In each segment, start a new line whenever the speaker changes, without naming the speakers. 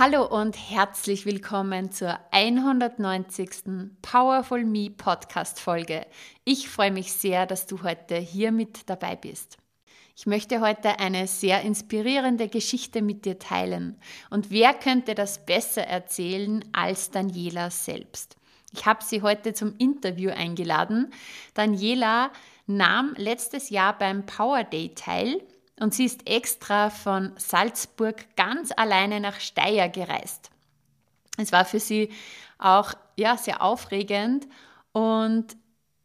Hallo und herzlich willkommen zur 190. Powerful Me Podcast Folge. Ich freue mich sehr, dass du heute hier mit dabei bist. Ich möchte heute eine sehr inspirierende Geschichte mit dir teilen. Und wer könnte das besser erzählen als Daniela selbst? Ich habe sie heute zum Interview eingeladen. Daniela nahm letztes Jahr beim Power Day teil und sie ist extra von Salzburg ganz alleine nach Steyr gereist. Es war für sie auch ja, sehr aufregend und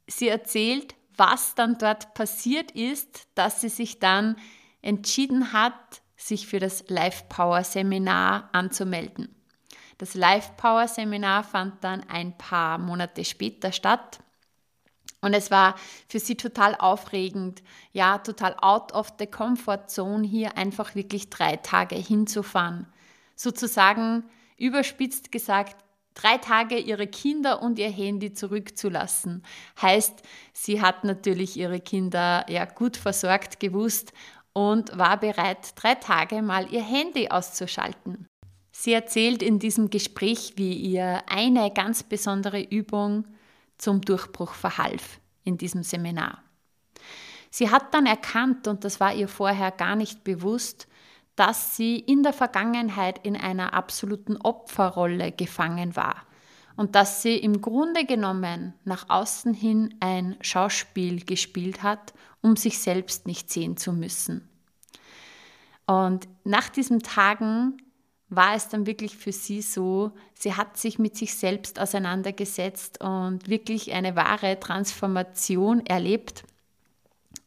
sie erzählt, was dann dort passiert ist, dass sie sich dann entschieden hat, sich für das Life Power Seminar anzumelden. Das Life Power Seminar fand dann ein paar Monate später statt und es war für sie total aufregend, ja, total out of the comfort zone, hier einfach wirklich drei Tage hinzufahren. Sozusagen überspitzt gesagt, drei Tage ihre Kinder und ihr Handy zurückzulassen. Heißt, sie hat natürlich ihre Kinder ja gut versorgt gewusst und war bereit, drei Tage mal ihr Handy auszuschalten. Sie erzählt in diesem Gespräch, wie ihr eine ganz besondere Übung zum Durchbruch verhalf in diesem Seminar. Sie hat dann erkannt, und das war ihr vorher gar nicht bewusst, dass sie in der Vergangenheit in einer absoluten Opferrolle gefangen war und dass sie im Grunde genommen nach außen hin ein Schauspiel gespielt hat, um sich selbst nicht sehen zu müssen. Und nach diesen Tagen war es dann wirklich für sie so, sie hat sich mit sich selbst auseinandergesetzt und wirklich eine wahre Transformation erlebt.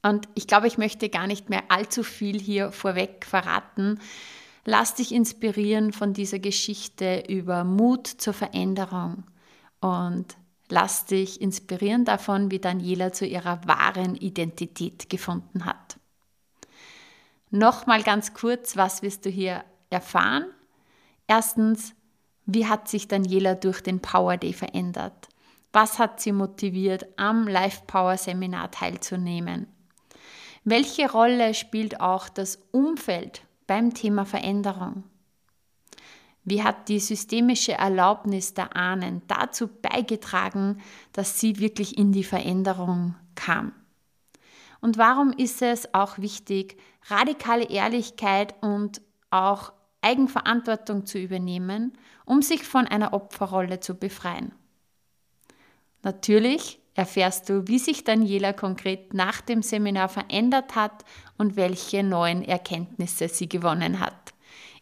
Und ich glaube, ich möchte gar nicht mehr allzu viel hier vorweg verraten. Lass dich inspirieren von dieser Geschichte über Mut zur Veränderung und lass dich inspirieren davon, wie Daniela zu ihrer wahren Identität gefunden hat. Nochmal ganz kurz, was wirst du hier erfahren? Erstens, wie hat sich Daniela durch den Power Day verändert? Was hat sie motiviert, am Life Power Seminar teilzunehmen? Welche Rolle spielt auch das Umfeld beim Thema Veränderung? Wie hat die systemische Erlaubnis der Ahnen dazu beigetragen, dass sie wirklich in die Veränderung kam? Und warum ist es auch wichtig, radikale Ehrlichkeit und auch Eigenverantwortung zu übernehmen, um sich von einer Opferrolle zu befreien. Natürlich erfährst du, wie sich Daniela konkret nach dem Seminar verändert hat und welche neuen Erkenntnisse sie gewonnen hat.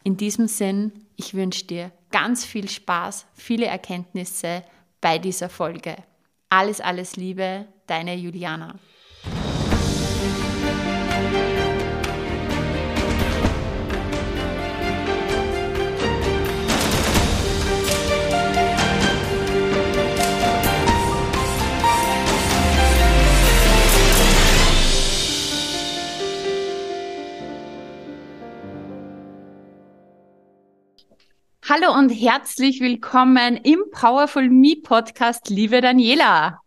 In diesem Sinn, ich wünsche dir ganz viel Spaß, viele Erkenntnisse bei dieser Folge. Alles, alles Liebe, deine Juliana. Hallo und herzlich willkommen im Powerful Me Podcast, liebe Daniela.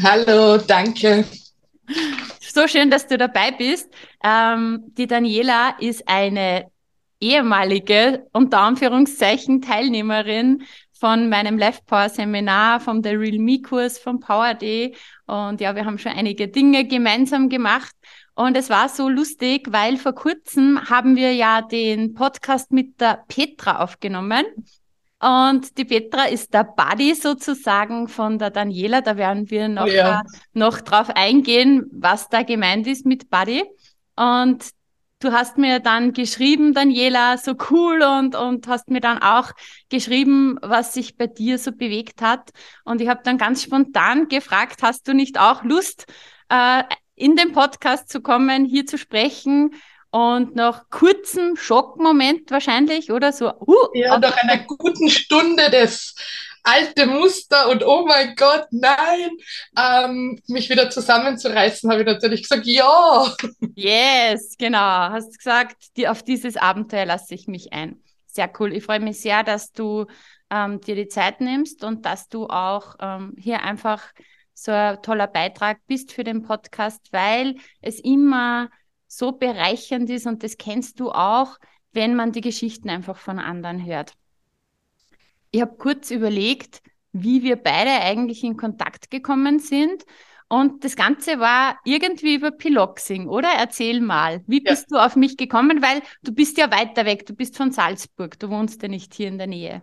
Hallo, danke.
So schön, dass du dabei bist. Ähm, die Daniela ist eine ehemalige, unter Anführungszeichen, Teilnehmerin von meinem Life Power Seminar, vom The Real Me Kurs, vom Power Day. Und ja, wir haben schon einige Dinge gemeinsam gemacht. Und es war so lustig, weil vor kurzem haben wir ja den Podcast mit der Petra aufgenommen. Und die Petra ist der Buddy sozusagen von der Daniela. Da werden wir noch, ja. äh, noch drauf eingehen, was da gemeint ist mit Buddy. Und du hast mir dann geschrieben, Daniela, so cool und, und hast mir dann auch geschrieben, was sich bei dir so bewegt hat. Und ich habe dann ganz spontan gefragt, hast du nicht auch Lust, äh, in den Podcast zu kommen, hier zu sprechen und nach kurzem Schockmoment wahrscheinlich oder so.
Uh, ja, nach einer guten Stunde des alte Muster und oh mein Gott, nein, ähm, mich wieder zusammenzureißen, habe ich natürlich gesagt, ja.
Yes, genau. Hast gesagt, die, auf dieses Abenteuer lasse ich mich ein. Sehr cool. Ich freue mich sehr, dass du ähm, dir die Zeit nimmst und dass du auch ähm, hier einfach so ein toller Beitrag bist für den Podcast, weil es immer so bereichernd ist und das kennst du auch, wenn man die Geschichten einfach von anderen hört. Ich habe kurz überlegt, wie wir beide eigentlich in Kontakt gekommen sind. Und das Ganze war irgendwie über Piloxing, oder? Erzähl mal, wie bist ja. du auf mich gekommen? Weil du bist ja weiter weg, du bist von Salzburg, du wohnst ja nicht hier in der Nähe.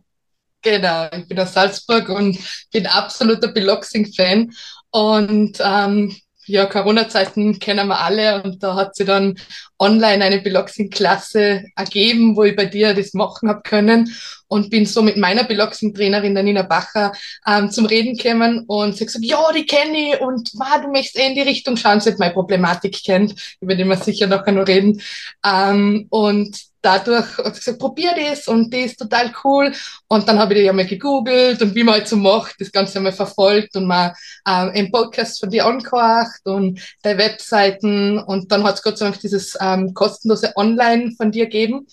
Genau, ich bin aus Salzburg und bin absoluter Piloxing-Fan. Und ähm, ja, Corona-Zeiten kennen wir alle und da hat sie dann online eine Beloxing-Klasse ergeben, wo ich bei dir das machen habe können und bin so mit meiner Beloxing-Trainerin, der Nina Bacher, ähm, zum Reden gekommen und sie hat gesagt, ja, die kenne ich und ma, du möchtest eh in die Richtung schauen, sie hat meine Problematik kennt, über die wir sicher nachher noch reden. Ähm, und dadurch habe ich gesagt, probier das und das ist total cool. Und dann habe ich die einmal gegoogelt und wie man halt so macht, das Ganze einmal verfolgt und mal ähm, einen Podcast von dir angehört und deine Webseiten und dann hat es Gott sei Dank dieses ähm, kostenlose Online von dir gegeben.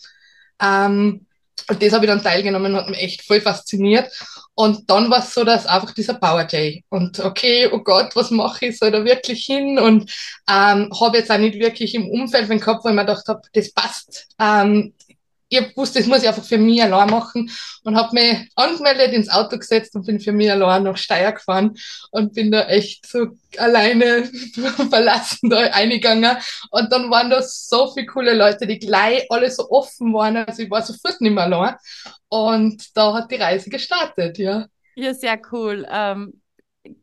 Ähm, und das habe ich dann teilgenommen und hat mich echt voll fasziniert. Und dann war es so, dass einfach dieser Power Day und okay, oh Gott, was mache ich, soll da wirklich hin? Und ähm, habe jetzt auch nicht wirklich im Umfeld wenn gehabt, wo ich mir gedacht habe, das passt. Ähm, ich habe gewusst, das muss ich einfach für mich allein machen und habe mich angemeldet, ins Auto gesetzt und bin für mich allein nach Steyr gefahren und bin da echt so alleine verlassen da eingegangen. Und dann waren da so viele coole Leute, die gleich alle so offen waren. Also ich war sofort nicht mehr allein. Und da hat die Reise gestartet, ja.
Ja, sehr cool. Ähm,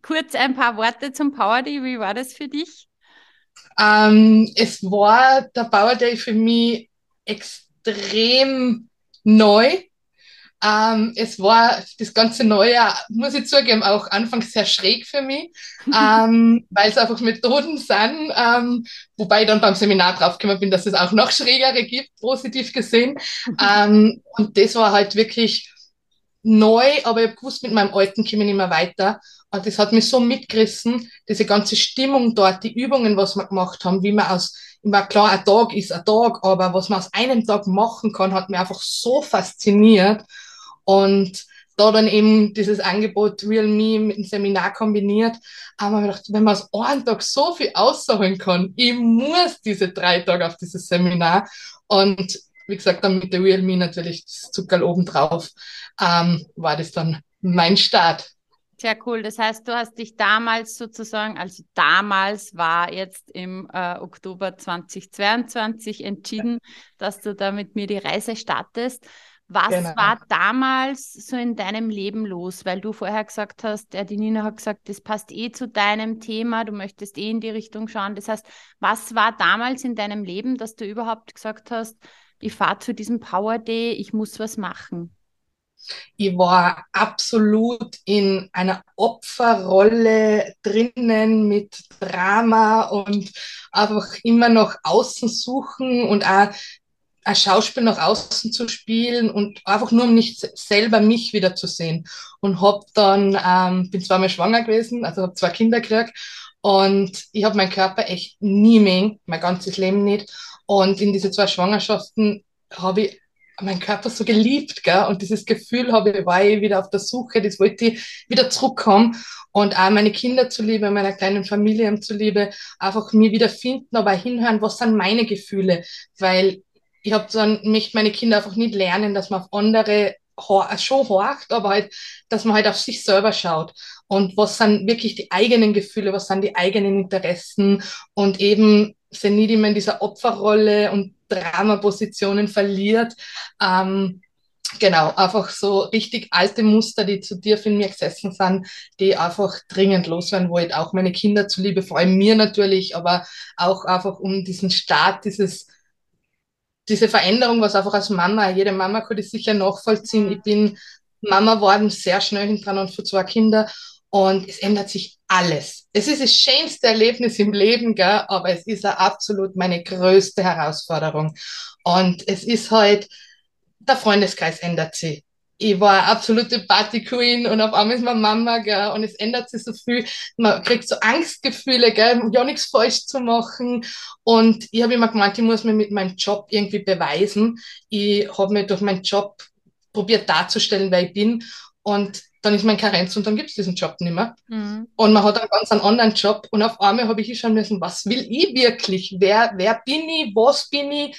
kurz ein paar Worte zum Power Day. Wie war das für dich?
Ähm, es war der Power Day für mich extrem extrem neu. Ähm, es war das ganze Neue, muss ich zugeben, auch anfangs sehr schräg für mich, ähm, weil es einfach Methoden sind, ähm, wobei ich dann beim Seminar draufgekommen bin, dass es auch noch schrägere gibt, positiv gesehen. Ähm, und das war halt wirklich neu, aber ich habe gewusst, mit meinem Alten komme ich nicht mehr weiter. Und das hat mich so mitgerissen, diese ganze Stimmung dort, die Übungen, was wir gemacht haben, wie man aus war klar, ein Tag ist ein Tag, aber was man aus einem Tag machen kann, hat mich einfach so fasziniert. Und da dann eben dieses Angebot Real Me mit dem Seminar kombiniert, haben wir gedacht, wenn man aus einem Tag so viel ausholen kann, ich muss diese drei Tage auf dieses Seminar. Und wie gesagt, dann mit der Real Me natürlich das Zuckerl obendrauf, ähm, war das dann mein Start.
Sehr cool. Das heißt, du hast dich damals sozusagen, also damals war jetzt im äh, Oktober 2022 entschieden, dass du da mit mir die Reise startest. Was genau. war damals so in deinem Leben los? Weil du vorher gesagt hast, ja, die Nina hat gesagt, das passt eh zu deinem Thema, du möchtest eh in die Richtung schauen. Das heißt, was war damals in deinem Leben, dass du überhaupt gesagt hast, ich fahre zu diesem Power Day, ich muss was machen?
Ich war absolut in einer Opferrolle drinnen mit Drama und einfach immer noch außen suchen und auch ein Schauspiel nach außen zu spielen und einfach nur um nicht selber mich wieder zu sehen. Und hab dann, ähm, bin zweimal schwanger gewesen, also habe zwei Kinder gekriegt und ich habe meinen Körper echt nie mehr, mein ganzes Leben nicht. Und in diese zwei Schwangerschaften habe ich mein Körper so geliebt, gell? Und dieses Gefühl habe ich, war ich wieder auf der Suche, das wollte ich wieder zurückkommen und auch meine Kinder zuliebe, meiner kleinen Familie zuliebe, einfach mir wieder finden, aber hinhören, was sind meine Gefühle, weil ich habe dann, möchte meine Kinder einfach nicht lernen, dass man auf andere schon horcht, aber halt, dass man halt auf sich selber schaut. Und was sind wirklich die eigenen Gefühle, was sind die eigenen Interessen und eben sind nicht immer in dieser Opferrolle und Dramapositionen verliert. Ähm, genau, einfach so richtig alte Muster, die zu dir in mir gesessen sind, die einfach dringend loswerden wollte. Auch meine Kinder zuliebe, vor allem mir natürlich, aber auch einfach um diesen Start, dieses, diese Veränderung, was einfach als Mama, jede Mama könnte ich sicher nachvollziehen. Ich bin Mama worden, sehr schnell hinten und für zwei Kinder. Und es ändert sich alles. Es ist das schönste Erlebnis im Leben, gell? aber es ist auch absolut meine größte Herausforderung. Und es ist halt, der Freundeskreis ändert sich. Ich war eine absolute Party Queen und auf einmal ist meine Mama, gell, und es ändert sich so viel. Man kriegt so Angstgefühle, gell, ja nichts falsch zu machen. Und ich habe immer gemeint, ich muss mir mit meinem Job irgendwie beweisen. Ich habe mir durch meinen Job probiert darzustellen, wer ich bin. Und dann ist mein Karenz und dann gibt es diesen Job nicht mehr. Mhm. Und man hat einen ganz einen anderen Job und auf einmal habe ich schon müssen, was will ich wirklich? Wer, wer bin ich? Was bin ich?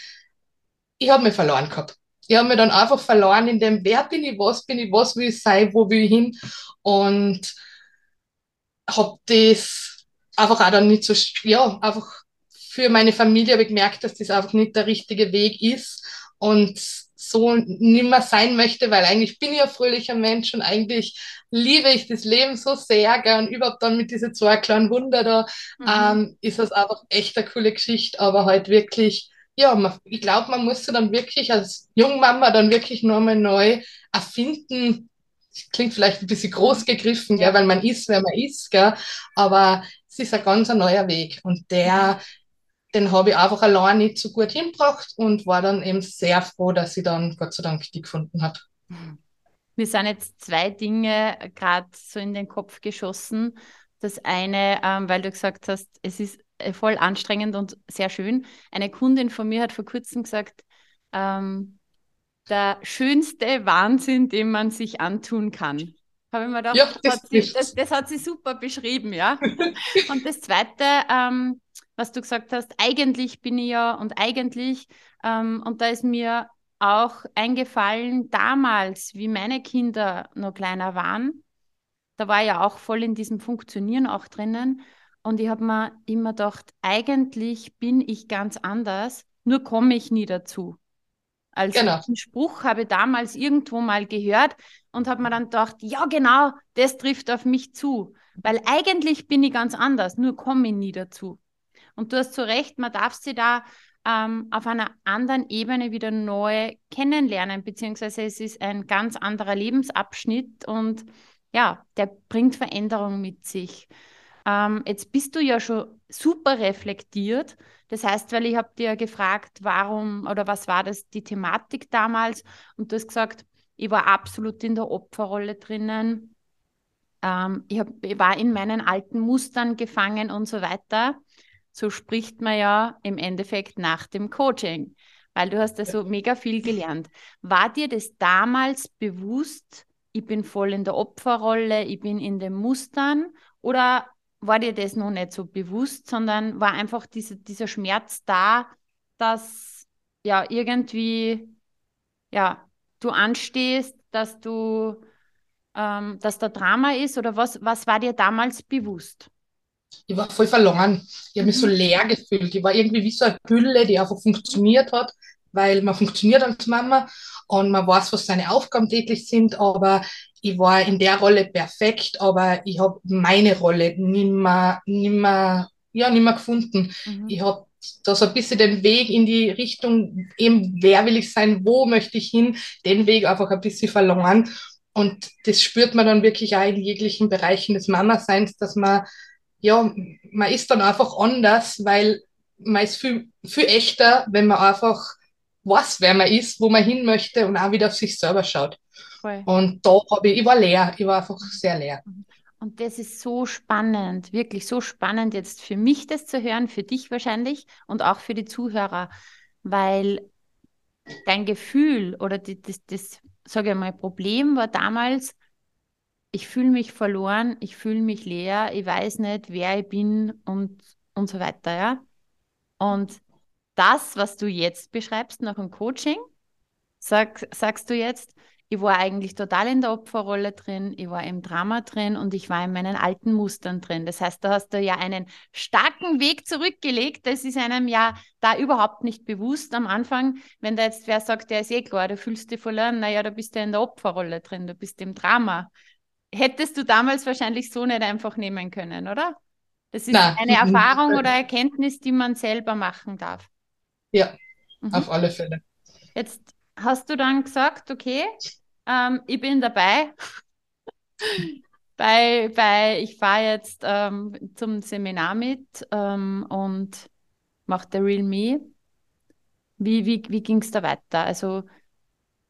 Ich habe mich verloren gehabt. Ich habe mich dann einfach verloren in dem, wer bin ich, was bin ich, was will ich sein, wo will ich hin? Und habe das einfach auch dann nicht so, ja, einfach für meine Familie habe ich gemerkt, dass das einfach nicht der richtige Weg ist. Und so nimmer sein möchte, weil eigentlich bin ich ein fröhlicher Mensch und eigentlich liebe ich das Leben so sehr, gell, und überhaupt dann mit diesen zwei kleinen Wunder da, mhm. ähm, ist das einfach echt eine coole Geschichte, aber halt wirklich, ja, man, ich glaube, man muss dann wirklich als Jungmama dann wirklich nochmal neu erfinden, klingt vielleicht ein bisschen groß gegriffen, ja. gell, weil man ist, wer man ist, gell, aber es ist ein ganz neuer Weg. Und der, den habe ich einfach allein nicht so gut hingebracht und war dann eben sehr froh, dass ich dann Gott sei Dank die gefunden habe.
Mir sind jetzt zwei Dinge gerade so in den Kopf geschossen. Das eine, ähm, weil du gesagt hast, es ist äh, voll anstrengend und sehr schön. Eine Kundin von mir hat vor kurzem gesagt, ähm, der schönste Wahnsinn, den man sich antun kann. Habe ich mir gedacht, ja, das, hat sie, das, das, hat sie super beschrieben, ja. und das zweite, ähm, was du gesagt hast, eigentlich bin ich ja und eigentlich, ähm, und da ist mir auch eingefallen, damals, wie meine Kinder noch kleiner waren, da war ja auch voll in diesem Funktionieren auch drinnen. Und ich habe mir immer gedacht, eigentlich bin ich ganz anders, nur komme ich nie dazu. Also genau. den Spruch habe ich damals irgendwo mal gehört und habe mir dann gedacht, ja genau, das trifft auf mich zu. Weil eigentlich bin ich ganz anders, nur komme ich nie dazu. Und du hast zu Recht, man darf sie da ähm, auf einer anderen Ebene wieder neu kennenlernen, beziehungsweise es ist ein ganz anderer Lebensabschnitt und ja, der bringt Veränderung mit sich. Ähm, jetzt bist du ja schon super reflektiert. Das heißt, weil ich habe dir gefragt, warum oder was war das die Thematik damals? Und du hast gesagt, ich war absolut in der Opferrolle drinnen. Ähm, ich, hab, ich war in meinen alten Mustern gefangen und so weiter so spricht man ja im Endeffekt nach dem Coaching, weil du hast ja so mega viel gelernt. War dir das damals bewusst, ich bin voll in der Opferrolle, ich bin in den Mustern oder war dir das noch nicht so bewusst, sondern war einfach diese, dieser Schmerz da, dass ja irgendwie ja, du anstehst, dass du ähm, dass da Drama ist oder was, was war dir damals bewusst?
Ich war voll verloren. Ich habe mich so mhm. leer gefühlt. Ich war irgendwie wie so eine Gülle, die einfach funktioniert hat, weil man funktioniert als Mama und man weiß, was seine Aufgaben täglich sind, aber ich war in der Rolle perfekt, aber ich habe meine Rolle nimmer, nimmer, ja, nimmer gefunden. Mhm. Ich habe da so ein bisschen den Weg in die Richtung, eben, wer will ich sein, wo möchte ich hin, den Weg einfach ein bisschen verloren. Und das spürt man dann wirklich auch in jeglichen Bereichen des Mama-Seins, dass man ja, man ist dann einfach anders, weil man ist viel, viel echter, wenn man einfach weiß, wer man ist, wo man hin möchte und auch wieder auf sich selber schaut. Voll. Und da habe ich, ich war leer, ich war einfach sehr leer.
Und das ist so spannend, wirklich so spannend jetzt für mich das zu hören, für dich wahrscheinlich und auch für die Zuhörer, weil dein Gefühl oder die, das, das sage ich mal, Problem war damals, ich fühle mich verloren, ich fühle mich leer, ich weiß nicht, wer ich bin und, und so weiter, ja. Und das, was du jetzt beschreibst nach dem Coaching, sag, sagst du jetzt, ich war eigentlich total in der Opferrolle drin, ich war im Drama drin und ich war in meinen alten Mustern drin. Das heißt, da hast du ja einen starken Weg zurückgelegt. Das ist einem ja da überhaupt nicht bewusst am Anfang. Wenn da jetzt wer sagt, der ist eh klar, du fühlst dich verloren, naja, da bist du in der Opferrolle drin, du bist im Drama hättest du damals wahrscheinlich so nicht einfach nehmen können, oder? Das ist Nein. eine Erfahrung oder Erkenntnis, die man selber machen darf.
Ja, mhm. auf alle Fälle.
Jetzt hast du dann gesagt, okay, ähm, ich bin dabei. bei, bei ich fahre jetzt ähm, zum Seminar mit ähm, und mache The Real Me. Wie, wie, wie ging es da weiter? Also,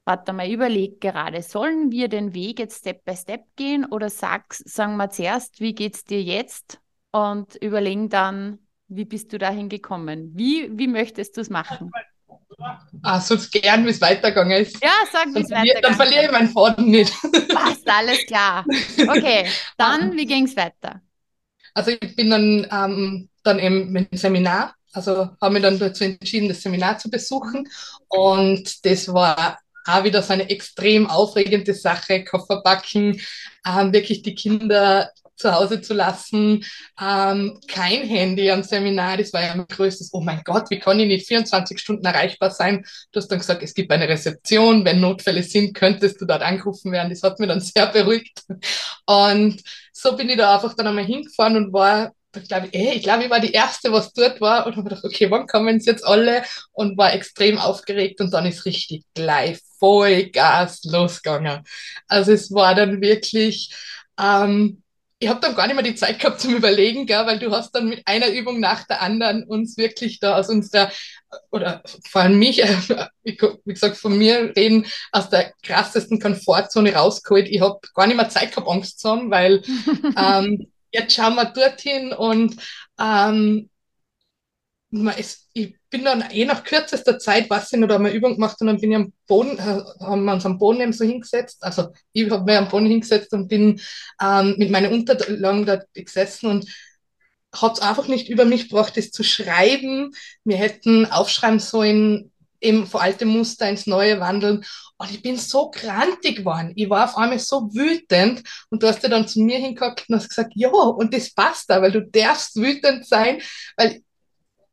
warte mal, überleg gerade, sollen wir den Weg jetzt Step by Step gehen oder sag, sagen wir zuerst, wie geht es dir jetzt? Und überlegen dann, wie bist du dahin gekommen? Wie, wie möchtest du es machen?
Ah, sonst gern, wie es weitergegangen ist.
Ja, sag, wie es
weitergegangen ist. Dann verliere ich meinen Faden nicht.
Passt, alles klar. Okay, dann, wie ging es weiter?
Also ich bin dann, ähm, dann eben mit dem Seminar, also habe mich dann dazu entschieden, das Seminar zu besuchen. Und das war auch wieder so eine extrem aufregende Sache, Koffer backen, ähm, wirklich die Kinder zu Hause zu lassen. Ähm, kein Handy am Seminar, das war ja mein größtes, oh mein Gott, wie kann ich nicht 24 Stunden erreichbar sein? Du hast dann gesagt, es gibt eine Rezeption, wenn Notfälle sind, könntest du dort angerufen werden. Das hat mir dann sehr beruhigt. Und so bin ich da einfach dann einmal hingefahren und war ich glaube, ich, glaub, ich war die Erste, was dort war und habe gedacht, okay, wann kommen sie jetzt alle? Und war extrem aufgeregt und dann ist richtig gleich voll Gas losgegangen. Also es war dann wirklich, ähm, ich habe dann gar nicht mehr die Zeit gehabt zum Überlegen, gell, weil du hast dann mit einer Übung nach der anderen uns wirklich da aus unserer, oder vor allem mich, äh, wie gesagt, von mir reden, aus der krassesten Komfortzone rausgeholt. Ich habe gar nicht mehr Zeit gehabt, Angst zu haben, weil ähm, jetzt schauen wir dorthin und ähm, ist, ich bin dann eh nach kürzester Zeit, was ich noch da mal Übung gemacht und dann bin ich am Boden, äh, haben wir uns am Boden eben so hingesetzt. Also ich habe mir am Boden hingesetzt und bin ähm, mit meinen Unterlagen da gesessen und hat es einfach nicht über mich gebracht, das zu schreiben. Wir hätten aufschreiben sollen, eben vor alte Muster ins neue wandeln. Und ich bin so grantig geworden. Ich war auf einmal so wütend. Und du hast ja dann zu mir hingekommen und hast gesagt, ja, und das passt da, weil du darfst wütend sein, weil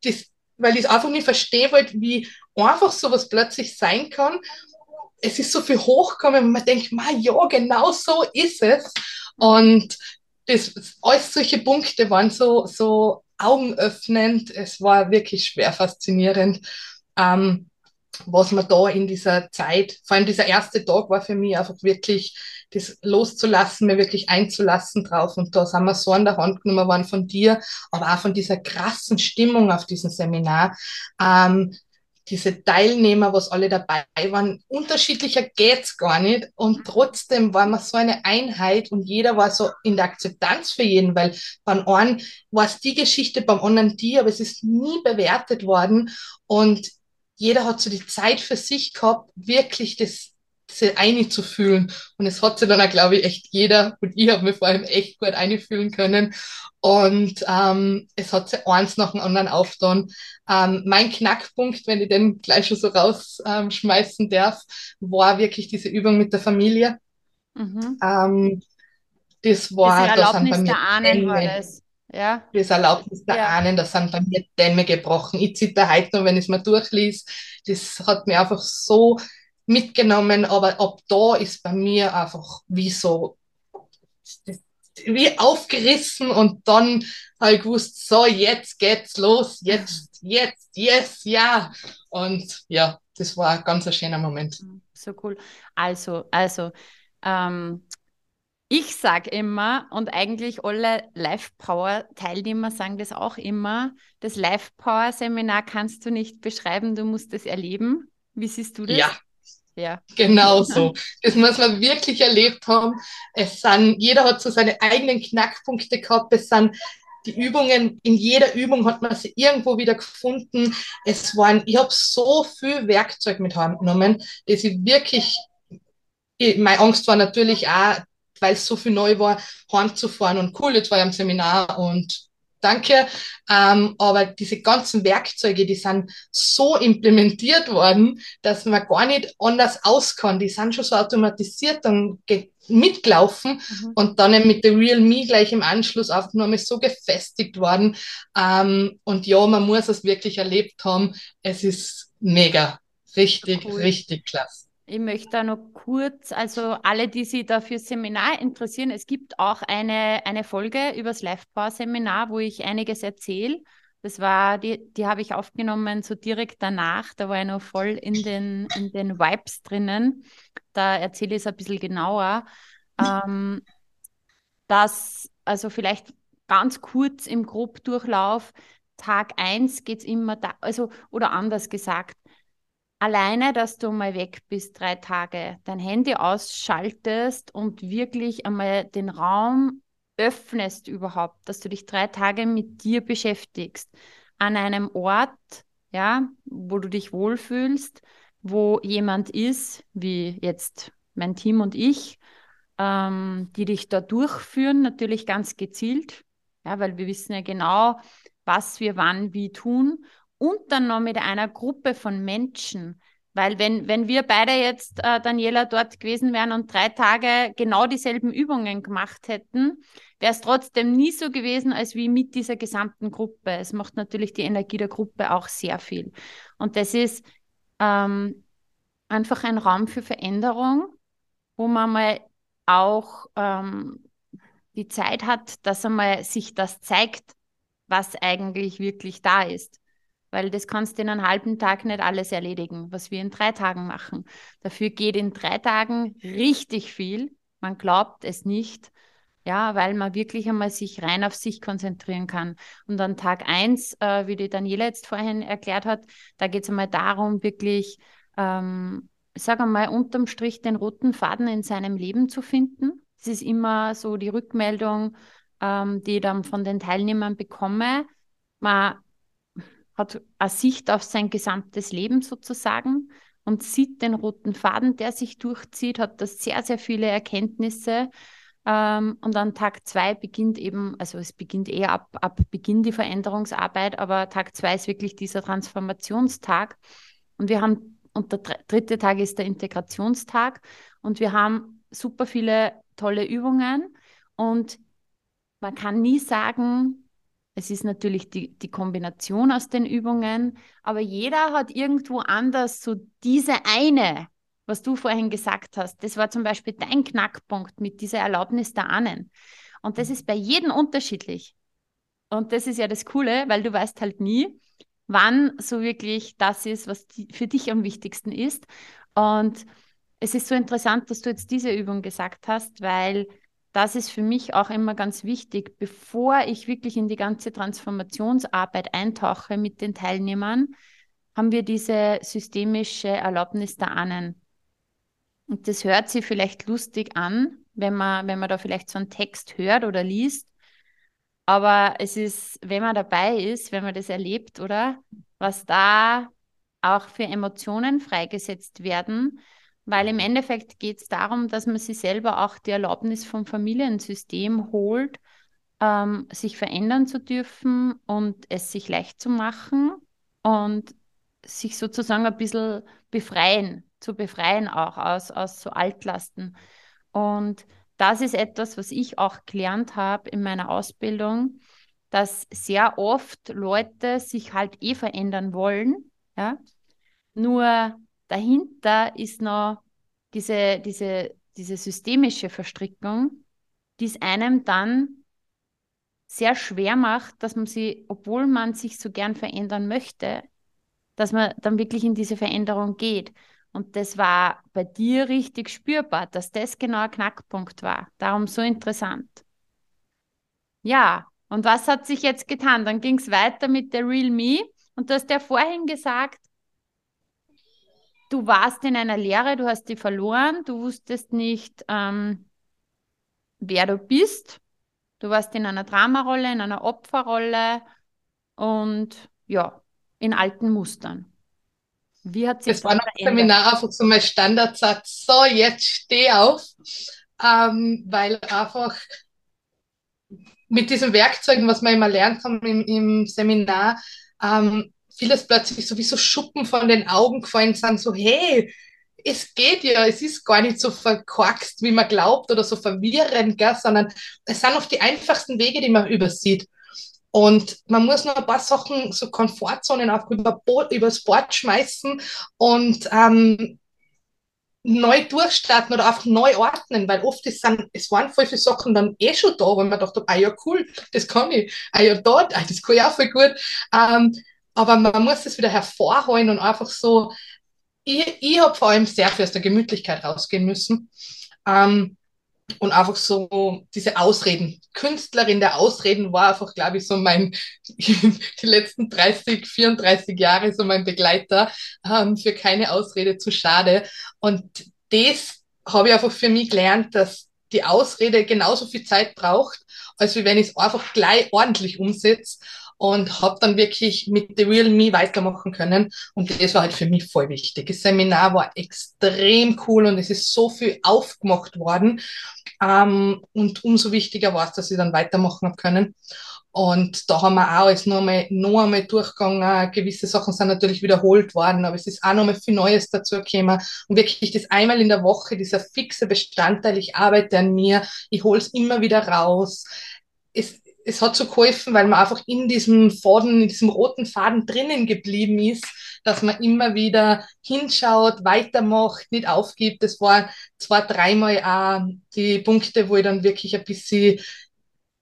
das, weil ich einfach nicht verstehen wollte, wie einfach sowas plötzlich sein kann. Es ist so viel hochgekommen und man denkt, ma, ja, genau so ist es. Und das, alles solche Punkte waren so, so augenöffnend. Es war wirklich schwer faszinierend. Ähm, was man da in dieser Zeit, vor allem dieser erste Tag war für mich einfach wirklich das loszulassen, mir wirklich einzulassen drauf. Und da sind wir so an der Hand genommen worden von dir, aber auch von dieser krassen Stimmung auf diesem Seminar. Ähm, diese Teilnehmer, was alle dabei waren, unterschiedlicher geht's gar nicht. Und trotzdem war man so eine Einheit und jeder war so in der Akzeptanz für jeden, weil beim einen war es die Geschichte, beim anderen die, aber es ist nie bewertet worden. Und jeder hat so die Zeit für sich gehabt, wirklich das einzufühlen. Und es hat sich dann auch, glaube ich, echt jeder und ich habe mir vor allem echt gut einfühlen können. Und ähm, es hat sich eins nach dem anderen aufgetan. Ähm, mein Knackpunkt, wenn ich den gleich schon so rausschmeißen ähm, darf, war wirklich diese Übung mit der Familie. Mhm. Ähm, das war,
das Erlaubnis das der Ahnen war das.
Ja. Das Erlaubnis der ja. Ahnen, da sind bei mir Dämme gebrochen. Ich zitter heute noch, wenn ich es mal durchlies. Das hat mir einfach so mitgenommen, aber ab da ist bei mir einfach wie so, wie aufgerissen und dann habe ich gewusst, so, jetzt geht's los, jetzt, jetzt, yes, ja. Und ja, das war ein ganz ein schöner Moment.
So cool. Also, also, ähm, ich sage immer, und eigentlich alle Life Power Teilnehmer sagen das auch immer, das Life Power Seminar kannst du nicht beschreiben, du musst es erleben. Wie siehst du das?
Ja. Ja. Genau so. Das muss man wirklich erlebt haben. Es sind, jeder hat so seine eigenen Knackpunkte gehabt. Es sind die Übungen, in jeder Übung hat man sie irgendwo wieder gefunden. Es waren, ich habe so viel Werkzeug mit heimgenommen, dass ich wirklich, meine Angst war natürlich auch, weil es so viel neu war, heimzufahren und cool, jetzt war ich am Seminar und danke. Ähm, aber diese ganzen Werkzeuge, die sind so implementiert worden, dass man gar nicht anders aus kann. Die sind schon so automatisiert dann mitgelaufen mhm. und dann eben mit der Real Me gleich im Anschluss aufgenommen, ist so gefestigt worden. Ähm, und ja, man muss es wirklich erlebt haben. Es ist mega. Richtig, cool. richtig klasse.
Ich möchte da noch kurz, also alle, die sich dafür Seminar interessieren, es gibt auch eine, eine Folge über das Live-Power-Seminar, wo ich einiges erzähle. Das war, die, die habe ich aufgenommen so direkt danach. Da war ich noch voll in den, in den Vibes drinnen. Da erzähle ich es ein bisschen genauer. Ähm, dass, also vielleicht ganz kurz im Grobdurchlauf, Tag 1 geht es immer da, also, oder anders gesagt, alleine, dass du mal weg bist, drei Tage, dein Handy ausschaltest und wirklich einmal den Raum öffnest überhaupt, dass du dich drei Tage mit dir beschäftigst, an einem Ort, ja, wo du dich wohlfühlst, wo jemand ist, wie jetzt mein Team und ich, ähm, die dich da durchführen, natürlich ganz gezielt, ja, weil wir wissen ja genau, was wir wann wie tun und dann noch mit einer Gruppe von Menschen. Weil wenn, wenn wir beide jetzt, äh, Daniela, dort gewesen wären und drei Tage genau dieselben Übungen gemacht hätten, wäre es trotzdem nie so gewesen, als wie mit dieser gesamten Gruppe. Es macht natürlich die Energie der Gruppe auch sehr viel. Und das ist ähm, einfach ein Raum für Veränderung, wo man mal auch ähm, die Zeit hat, dass einmal sich das zeigt, was eigentlich wirklich da ist. Weil das kannst du in einem halben Tag nicht alles erledigen, was wir in drei Tagen machen. Dafür geht in drei Tagen richtig viel. Man glaubt es nicht. Ja, weil man wirklich einmal sich rein auf sich konzentrieren kann. Und an Tag eins, äh, wie die Daniela jetzt vorhin erklärt hat, da geht es einmal darum, wirklich, ähm, sage einmal, unterm Strich den roten Faden in seinem Leben zu finden. Das ist immer so die Rückmeldung, ähm, die ich dann von den Teilnehmern bekomme. Man hat eine Sicht auf sein gesamtes Leben sozusagen und sieht den roten Faden, der sich durchzieht, hat da sehr, sehr viele Erkenntnisse. Ähm, und an Tag zwei beginnt eben, also es beginnt eher ab, ab Beginn die Veränderungsarbeit, aber Tag zwei ist wirklich dieser Transformationstag. Und wir haben, und der dritte Tag ist der Integrationstag. Und wir haben super viele tolle Übungen. Und man kann nie sagen, es ist natürlich die, die Kombination aus den Übungen, aber jeder hat irgendwo anders so diese eine, was du vorhin gesagt hast. Das war zum Beispiel dein Knackpunkt mit dieser Erlaubnis der Ahnen. Und das ist bei jedem unterschiedlich. Und das ist ja das Coole, weil du weißt halt nie, wann so wirklich das ist, was die, für dich am wichtigsten ist. Und es ist so interessant, dass du jetzt diese Übung gesagt hast, weil das ist für mich auch immer ganz wichtig, bevor ich wirklich in die ganze Transformationsarbeit eintauche mit den Teilnehmern, haben wir diese systemische Erlaubnis der Ahnen. Und das hört sich vielleicht lustig an, wenn man, wenn man da vielleicht so einen Text hört oder liest. Aber es ist, wenn man dabei ist, wenn man das erlebt, oder? Was da auch für Emotionen freigesetzt werden, weil im Endeffekt geht es darum, dass man sich selber auch die Erlaubnis vom Familiensystem holt, ähm, sich verändern zu dürfen und es sich leicht zu machen und sich sozusagen ein bisschen befreien, zu befreien auch aus, aus so Altlasten. Und das ist etwas, was ich auch gelernt habe in meiner Ausbildung, dass sehr oft Leute sich halt eh verändern wollen, ja, nur dahinter ist noch diese, diese, diese systemische Verstrickung, die es einem dann sehr schwer macht, dass man sie, obwohl man sich so gern verändern möchte, dass man dann wirklich in diese Veränderung geht. Und das war bei dir richtig spürbar, dass das genau ein Knackpunkt war. Darum so interessant. Ja, und was hat sich jetzt getan? Dann ging es weiter mit der Real Me. Und du hast ja vorhin gesagt, du warst in einer Lehre, du hast die verloren, du wusstest nicht, ähm, wer du bist. Du warst in einer Dramarolle, in einer Opferrolle und ja, in alten Mustern.
Wie hat sich das war nach dem Seminar einfach so mein Standardsatz, so jetzt steh auf, ähm, weil einfach mit diesen Werkzeugen, was man immer lernt haben im, im Seminar, ähm, vieles plötzlich sowieso Schuppen von den Augen gefallen sind, so hey, es geht ja, es ist gar nicht so verkorkst, wie man glaubt oder so verwirrend, gell, sondern es sind oft die einfachsten Wege, die man übersieht. Und man muss noch ein paar Sachen, so Komfortzonen auch über, übers Board schmeißen und ähm, neu durchstarten oder auch neu ordnen, weil oft ist dann, es waren voll viele Sachen dann eh schon da, weil man dachte, ah ja, cool, das kann ich, ah ja, dort, ah, das kann ich auch voll gut. Ähm, aber man muss es wieder hervorholen und einfach so, ich, ich habe vor allem sehr viel aus der Gemütlichkeit rausgehen müssen. Ähm, und einfach so diese Ausreden. Künstlerin der Ausreden war einfach, glaube ich, so mein, die letzten 30, 34 Jahre so mein Begleiter, ähm, für keine Ausrede zu schade. Und das habe ich einfach für mich gelernt, dass die Ausrede genauso viel Zeit braucht, als wenn ich es einfach gleich ordentlich umsetze und habe dann wirklich mit The Real Me weitermachen können. Und das war halt für mich voll wichtig. Das Seminar war extrem cool und es ist so viel aufgemacht worden. Ähm, und umso wichtiger war es, dass ich dann weitermachen habe können. Und da haben wir auch alles noch einmal, noch einmal durchgegangen. Gewisse Sachen sind natürlich wiederholt worden, aber es ist auch noch mal viel Neues dazu gekommen. Und wirklich das einmal in der Woche, dieser fixe Bestandteil, ich arbeite an mir, ich hole es immer wieder raus. Es, es hat so geholfen, weil man einfach in diesem Faden, in diesem roten Faden drinnen geblieben ist, dass man immer wieder hinschaut, weitermacht, nicht aufgibt. Das war zwar dreimal auch die Punkte, wo ich dann wirklich ein bisschen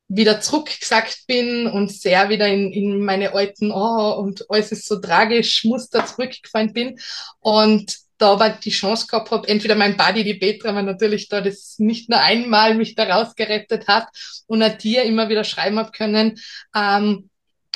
wieder zurückgesackt bin und sehr wieder in, in meine alten, oh, und alles ist so tragisch, Muster zurückgefallen bin. Und da aber die Chance gehabt habe, entweder mein Buddy, die Petra, weil natürlich da das nicht nur einmal mich da rausgerettet hat und auch dir immer wieder schreiben habe können, ähm,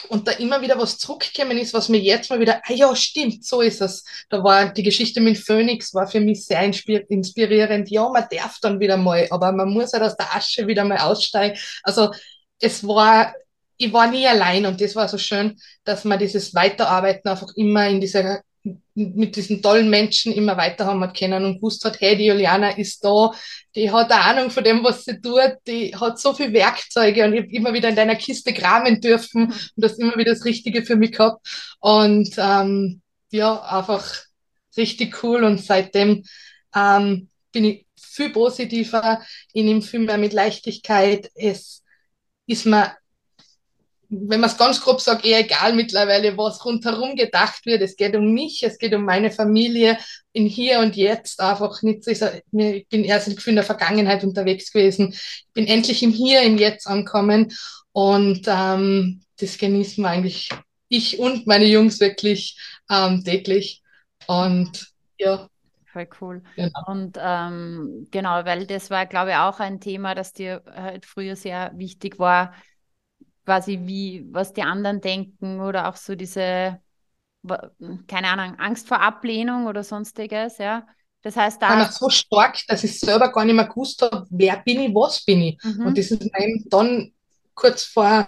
und da immer wieder was zurückgekommen ist, was mir jetzt mal wieder, ah ja, stimmt, so ist es. Da war die Geschichte mit Phoenix, war für mich sehr inspirierend. Ja, man darf dann wieder mal, aber man muss halt aus der Asche wieder mal aussteigen. Also es war, ich war nie allein und das war so schön, dass man dieses Weiterarbeiten einfach immer in dieser mit diesen tollen Menschen immer weiter haben können und gewusst hat, hey, die Juliana ist da, die hat eine Ahnung von dem, was sie tut, die hat so viele Werkzeuge und ich habe immer wieder in deiner Kiste kramen dürfen und das immer wieder das Richtige für mich gehabt. Und ähm, ja, einfach richtig cool und seitdem ähm, bin ich viel positiver, ich nehme viel mehr mit Leichtigkeit. Es ist mir wenn man es ganz grob sagt, eher egal mittlerweile, was rundherum gedacht wird. Es geht um mich, es geht um meine Familie, in hier und jetzt einfach nicht. Ich bin erst in der Vergangenheit unterwegs gewesen. Ich bin endlich im Hier, im Jetzt ankommen und ähm, das genießen wir eigentlich ich und meine Jungs wirklich ähm, täglich. Und ja,
Voll cool. Genau. Und ähm, genau, weil das war, glaube ich, auch ein Thema, das dir halt früher sehr wichtig war, quasi wie, was die anderen denken oder auch so diese, keine Ahnung, Angst vor Ablehnung oder sonstiges, ja. Das heißt, da.
War so stark, dass ich selber gar nicht mehr gewusst habe, wer bin ich, was bin ich. Mhm. Und das ist mir dann kurz vor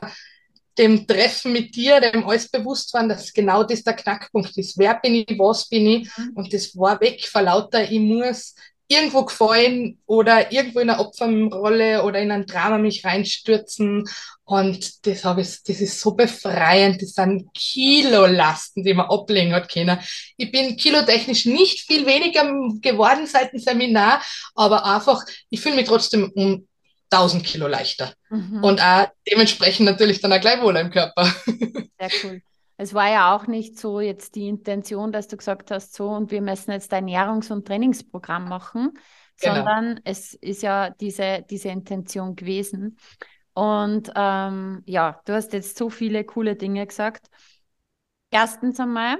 dem Treffen mit dir, dem alles bewusst waren, dass genau das der Knackpunkt ist. Wer bin ich, was bin ich? Mhm. Und das war weg vor lauter, ich muss irgendwo gefallen oder irgendwo in einer Opferrolle oder in ein Drama mich reinstürzen. Und das habe ich, das ist so befreiend. Das sind Kilolasten, die man ablegen hat können. Ich bin kilotechnisch nicht viel weniger geworden seit dem Seminar, aber einfach, ich fühle mich trotzdem um 1000 Kilo leichter. Mhm. Und auch dementsprechend natürlich dann auch gleich wohl im Körper.
Sehr cool. Es war ja auch nicht so jetzt die Intention, dass du gesagt hast, so und wir müssen jetzt ein Ernährungs- und Trainingsprogramm machen, genau. sondern es ist ja diese, diese Intention gewesen. Und ähm, ja, du hast jetzt so viele coole Dinge gesagt. Erstens einmal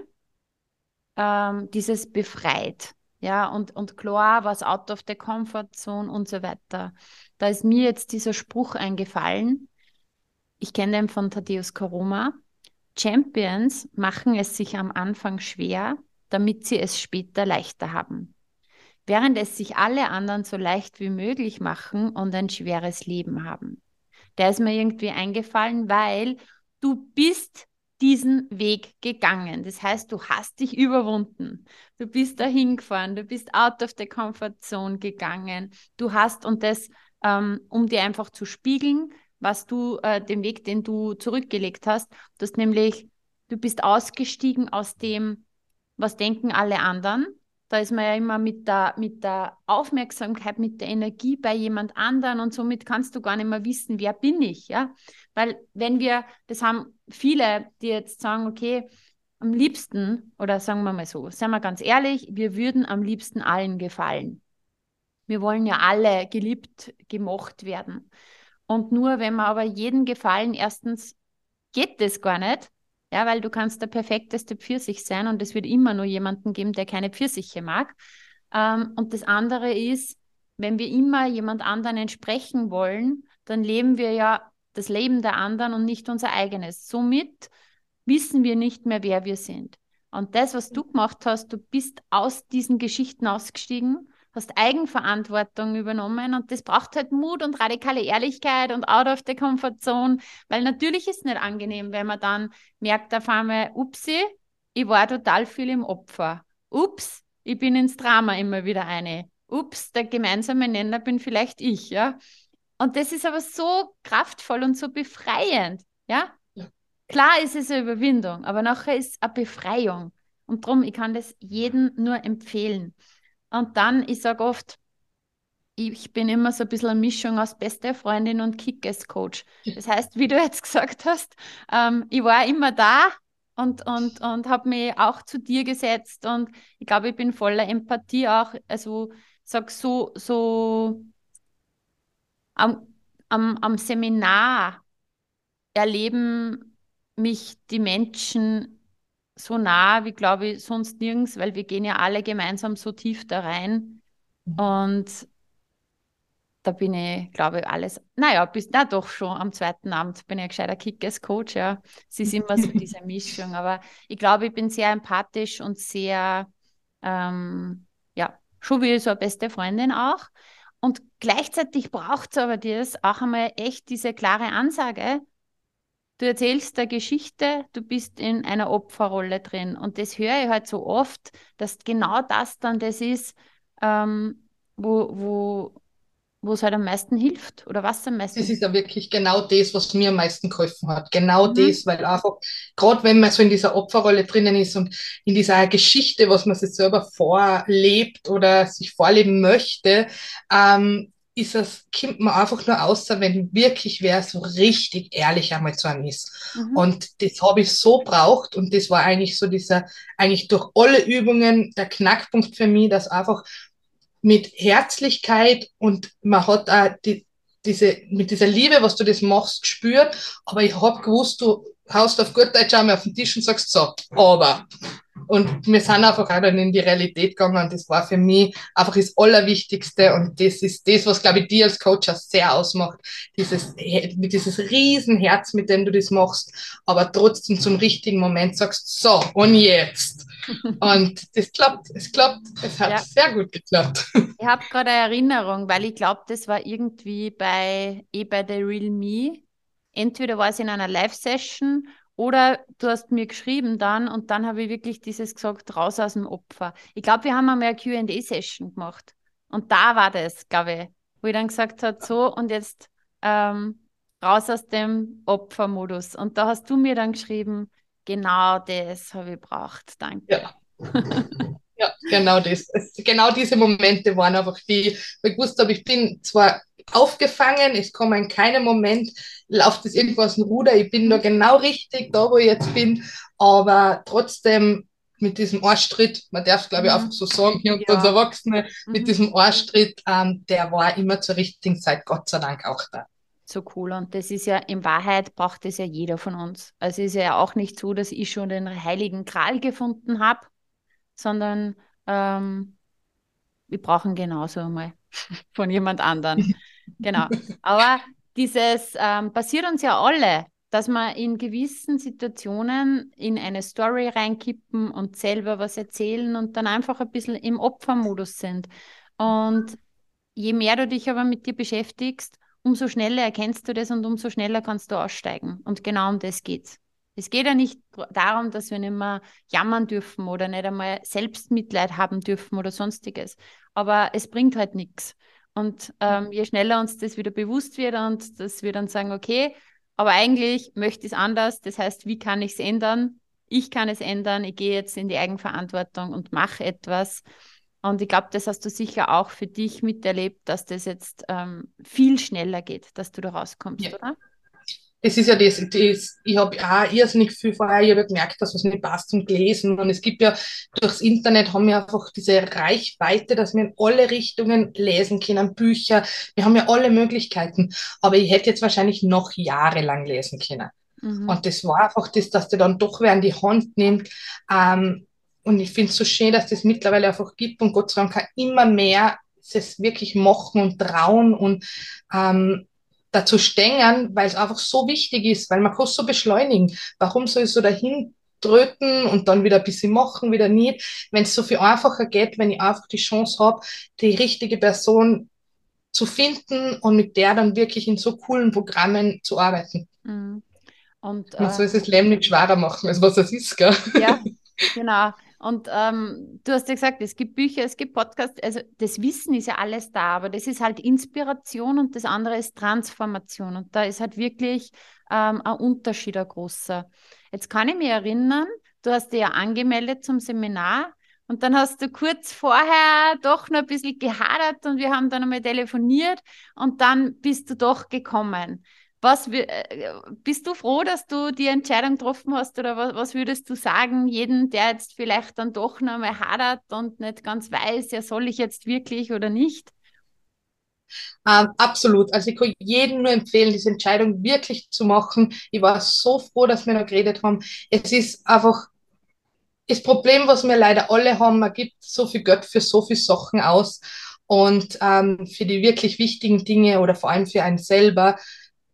ähm, dieses befreit, ja, und, und klar, was out of the comfort zone und so weiter. Da ist mir jetzt dieser Spruch eingefallen. Ich kenne den von Thaddeus Koroma Champions machen es sich am Anfang schwer, damit sie es später leichter haben. Während es sich alle anderen so leicht wie möglich machen und ein schweres Leben haben. Der ist mir irgendwie eingefallen, weil du bist diesen Weg gegangen. Das heißt, du hast dich überwunden. Du bist dahin gefahren, du bist out of the comfort zone gegangen. Du hast, und das, ähm, um dir einfach zu spiegeln, was du, äh, den Weg, den du zurückgelegt hast. Du hast nämlich, du bist ausgestiegen aus dem, was denken alle anderen. Da ist man ja immer mit der, mit der Aufmerksamkeit, mit der Energie bei jemand anderen und somit kannst du gar nicht mehr wissen, wer bin ich, ja? Weil wenn wir, das haben viele, die jetzt sagen, okay, am liebsten, oder sagen wir mal so, seien wir ganz ehrlich, wir würden am liebsten allen gefallen. Wir wollen ja alle geliebt, gemocht werden. Und nur wenn man aber jeden gefallen, erstens geht das gar nicht, ja, weil du kannst der perfekteste Pfirsich sein und es wird immer nur jemanden geben, der keine Pfirsiche mag. Ähm, und das andere ist, wenn wir immer jemand anderen entsprechen wollen, dann leben wir ja das Leben der anderen und nicht unser eigenes. Somit wissen wir nicht mehr, wer wir sind. Und das, was du gemacht hast, du bist aus diesen Geschichten ausgestiegen, hast Eigenverantwortung übernommen und das braucht halt Mut und radikale Ehrlichkeit und out of the comfort zone, weil natürlich ist es nicht angenehm, wenn man dann merkt auf einmal, upsi, ich war total viel im Opfer. Ups, ich bin ins Drama immer wieder eine. Ups, der gemeinsame Nenner bin vielleicht ich, ja. Und das ist aber so kraftvoll und so befreiend, ja. ja. Klar ist es eine Überwindung, aber nachher ist es eine Befreiung. Und darum, ich kann das jedem nur empfehlen. Und dann, ich sage oft, ich bin immer so ein bisschen eine Mischung aus beste Freundin und Kickers-Coach. Das heißt, wie du jetzt gesagt hast, ähm, ich war immer da und, und, und habe mich auch zu dir gesetzt und ich glaube, ich bin voller Empathie auch. Also, sag so, so am, am, am Seminar erleben mich die Menschen so nah wie, glaube ich, sonst nirgends, weil wir gehen ja alle gemeinsam so tief da rein. Und da bin ich, glaube ich, alles, naja, bis, na doch schon am zweiten Abend bin ich ein gescheiter Kickers-Coach, ja. Es ist immer so diese Mischung, aber ich glaube, ich bin sehr empathisch und sehr, ähm, ja, schon wie so eine beste Freundin auch. Und gleichzeitig braucht es aber das auch einmal echt diese klare Ansage. Du erzählst der Geschichte, du bist in einer Opferrolle drin. Und das höre ich halt so oft, dass genau das dann das ist, ähm, wo, wo, wo es halt am meisten hilft oder was am meisten
Das ist ja wirklich genau das, was mir am meisten geholfen hat. Genau mhm. das, weil einfach, gerade wenn man so in dieser Opferrolle drinnen ist und in dieser Geschichte, was man sich selber vorlebt oder sich vorleben möchte, ähm, ist es, kommt man einfach nur außer, wenn wirklich wer so richtig ehrlich einmal zu einem ist. Mhm. Und das habe ich so braucht und das war eigentlich so dieser, eigentlich durch alle Übungen der Knackpunkt für mich, dass einfach mit Herzlichkeit und man hat auch die, diese, mit dieser Liebe, was du das machst, gespürt. Aber ich habe gewusst, du haust auf gut Deutsch einmal auf den Tisch und sagst so, aber. Und wir sind einfach auch dann in die Realität gegangen und das war für mich einfach das Allerwichtigste und das ist das, was, glaube ich, dir als Coach auch sehr ausmacht. Dieses, dieses Riesenherz, mit dem du das machst, aber trotzdem zum richtigen Moment sagst, so, und jetzt. Und das klappt, es klappt, es hat ja. sehr gut geklappt.
Ich habe gerade eine Erinnerung, weil ich glaube, das war irgendwie bei, eh bei The Real Me. Entweder war es in einer Live-Session oder du hast mir geschrieben dann und dann habe ich wirklich dieses gesagt, raus aus dem Opfer. Ich glaube, wir haben einmal eine QA-Session gemacht. Und da war das, glaube ich, wo ich dann gesagt habe, so und jetzt ähm, raus aus dem Opfermodus. Und da hast du mir dann geschrieben, genau das habe ich braucht. Danke.
Ja. ja, genau das. Genau diese Momente waren einfach die, wo ich gewusst habe, ich bin zwar aufgefangen, es kommt in keinem Moment, läuft das irgendwo aus dem Ruder, ich bin da genau richtig, da wo ich jetzt bin, aber trotzdem mit diesem Arschtritt, man darf es glaube ich mhm. einfach so sagen, hier unter ja. uns Erwachsene, mhm. mit diesem Arschtritt, ähm, der war immer zur richtigen Zeit, Gott sei Dank auch da
so cool. Und das ist ja, in Wahrheit braucht das ja jeder von uns. Also ist ja auch nicht so, dass ich schon den heiligen Kral gefunden habe, sondern ähm, wir brauchen genauso mal von jemand anderen. genau. Aber dieses ähm, passiert uns ja alle, dass wir in gewissen Situationen in eine Story reinkippen und selber was erzählen und dann einfach ein bisschen im Opfermodus sind. Und je mehr du dich aber mit dir beschäftigst, umso schneller erkennst du das und umso schneller kannst du aussteigen. Und genau um das geht's. Es geht ja nicht darum, dass wir nicht mehr jammern dürfen oder nicht einmal Selbstmitleid haben dürfen oder sonstiges. Aber es bringt halt nichts. Und ähm, je schneller uns das wieder bewusst wird und dass wir dann sagen, okay, aber eigentlich möchte ich es anders. Das heißt, wie kann ich es ändern? Ich kann es ändern. Ich gehe jetzt in die Eigenverantwortung und mache etwas. Und ich glaube, das hast du sicher auch für dich miterlebt, dass das jetzt ähm, viel schneller geht, dass du da rauskommst, ja. oder?
Es ist ja das, das ich habe auch irrsinnig viel vorher, ich habe gemerkt, dass was nicht passt und gelesen. Und es gibt ja durchs Internet haben wir einfach diese Reichweite, dass wir in alle Richtungen lesen können, Bücher. Wir haben ja alle Möglichkeiten. Aber ich hätte jetzt wahrscheinlich noch jahrelang lesen können. Mhm. Und das war einfach das, dass du dann doch wer in die Hand nimmt. Ähm, und ich finde es so schön, dass das mittlerweile einfach gibt und Gott sei Dank kann immer mehr es wirklich machen und trauen und ähm, dazu stängern, weil es einfach so wichtig ist, weil man kann so beschleunigen. Warum soll ich so dahin tröten und dann wieder ein bisschen machen, wieder nicht, wenn es so viel einfacher geht, wenn ich einfach die Chance habe, die richtige Person zu finden und mit der dann wirklich in so coolen Programmen zu arbeiten. Mhm. Und, man äh, soll es das Leben nicht schwerer machen, als was es ist, gell?
Ja, genau. Und ähm, du hast ja gesagt, es gibt Bücher, es gibt Podcasts, also das Wissen ist ja alles da, aber das ist halt Inspiration und das andere ist Transformation. Und da ist halt wirklich ähm, ein Unterschied, ein großer. Jetzt kann ich mich erinnern, du hast dich ja angemeldet zum Seminar und dann hast du kurz vorher doch noch ein bisschen gehadert und wir haben dann einmal telefoniert und dann bist du doch gekommen. Was äh, bist du froh, dass du die Entscheidung getroffen hast oder was, was würdest du sagen, jeden, der jetzt vielleicht dann doch noch mal hadert und nicht ganz weiß, ja, soll ich jetzt wirklich oder nicht?
Ähm, absolut. Also ich kann jedem nur empfehlen, diese Entscheidung wirklich zu machen. Ich war so froh, dass wir noch geredet haben. Es ist einfach das Problem, was wir leider alle haben, man gibt so viel Geld für so viele Sachen aus. Und ähm, für die wirklich wichtigen Dinge oder vor allem für einen selber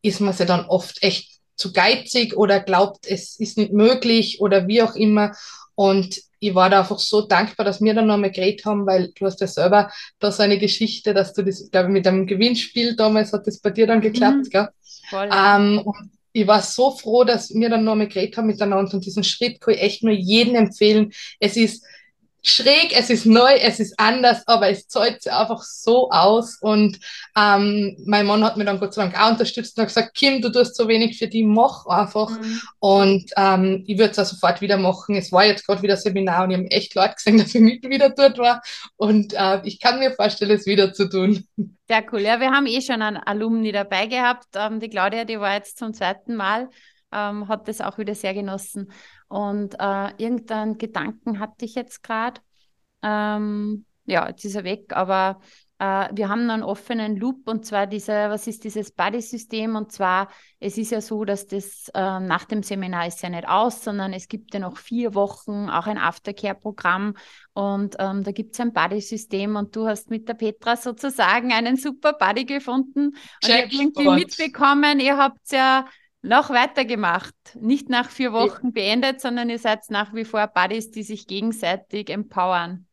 ist man sich dann oft echt zu geizig oder glaubt, es ist nicht möglich oder wie auch immer. Und ich war da einfach so dankbar, dass wir dann nochmal geredet haben, weil du hast ja selber da so eine Geschichte, dass du das, glaube ich, mit einem Gewinnspiel damals hat das bei dir dann geklappt, mhm. gell? Voll. Ähm, und ich war so froh, dass wir dann nochmal geredet haben miteinander und diesen Schritt kann ich echt nur jedem empfehlen. Es ist schräg, es ist neu, es ist anders, aber es zahlt sich einfach so aus. Und ähm, mein Mann hat mir dann Gott sei Dank auch unterstützt und hat gesagt, Kim, du tust so wenig für die, mach einfach. Mhm. Und ähm, ich würde es auch sofort wieder machen. Es war jetzt gerade wieder Seminar und ich habe echt Leute gesehen, dass ich nicht wieder dort war. Und äh, ich kann mir vorstellen, es wieder zu tun.
Sehr cool. Ja, wir haben eh schon einen Alumni dabei gehabt. Ähm, die Claudia, die war jetzt zum zweiten Mal, ähm, hat das auch wieder sehr genossen. Und äh, irgendeinen Gedanken hatte ich jetzt gerade. Ähm, ja, jetzt ist er weg, aber äh, wir haben einen offenen Loop und zwar diese, was ist dieses Buddy-System? Und zwar, es ist ja so, dass das äh, nach dem Seminar ist ja nicht aus, sondern es gibt ja noch vier Wochen auch ein Aftercare-Programm und ähm, da gibt es ein Buddy-System und du hast mit der Petra sozusagen einen super Buddy gefunden. Und Check ich habe irgendwie mitbekommen, ihr habt ja noch weitergemacht. Nicht nach vier Wochen beendet, sondern ihr seid nach wie vor Buddies, die sich gegenseitig empowern.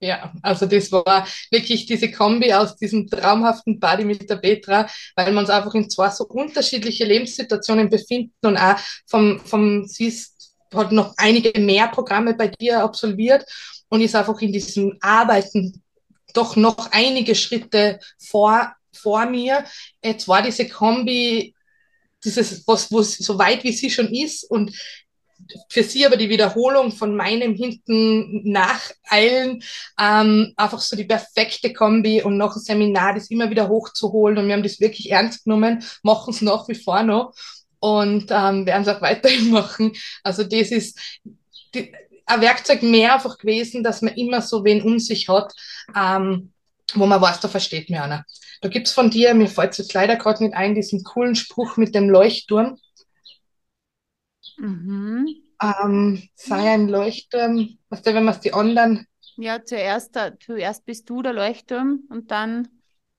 Ja, also das war wirklich diese Kombi aus diesem traumhaften Buddy mit der Petra, weil wir uns einfach in zwei so unterschiedliche Lebenssituationen befinden und auch vom, vom sie hat noch einige mehr Programme bei dir absolviert und ist einfach in diesem Arbeiten doch noch einige Schritte vor, vor mir. Jetzt war diese Kombi dieses, was, was so weit wie sie schon ist und für sie aber die Wiederholung von meinem hinten nacheilen, ähm, einfach so die perfekte Kombi und noch ein Seminar, das immer wieder hochzuholen und wir haben das wirklich ernst genommen, machen es nach wie vor noch und ähm, werden es auch weiterhin machen. Also das ist die, ein Werkzeug mehr einfach gewesen, dass man immer so wen um sich hat, ähm, wo man weiß, da versteht mir einer. Da gibt es von dir, mir fällt es jetzt leider gerade nicht ein, diesen coolen Spruch mit dem Leuchtturm. Mhm. Ähm, sei ein Leuchtturm, weißt du, wenn man es die anderen.
Ja, zuerst, äh, zuerst bist du der Leuchtturm und dann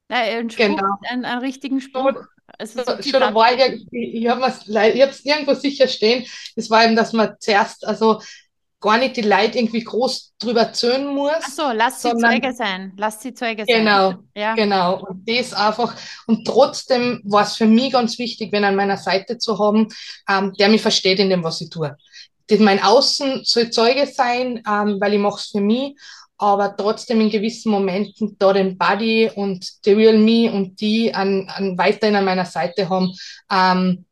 äh, ein Spruch, genau. einen, einen richtigen Spruch.
Also so, schon war ich, ich, ich habe es irgendwo sicher stehen. Das war eben, dass man zuerst, also gar nicht die Leute irgendwie groß drüber erzählen muss.
Ach so, lass sie Zeuge sein. Lass sie Zeuge
sein. Genau, ja. genau. Und das einfach, und trotzdem war es für mich ganz wichtig, wenn an meiner Seite zu haben, ähm, der mich versteht in dem, was ich tue. Das, mein Außen soll Zeuge sein, ähm, weil ich mache es für mich, aber trotzdem in gewissen Momenten da den Buddy und the real me und die an, an weiterhin an meiner Seite haben, ähm,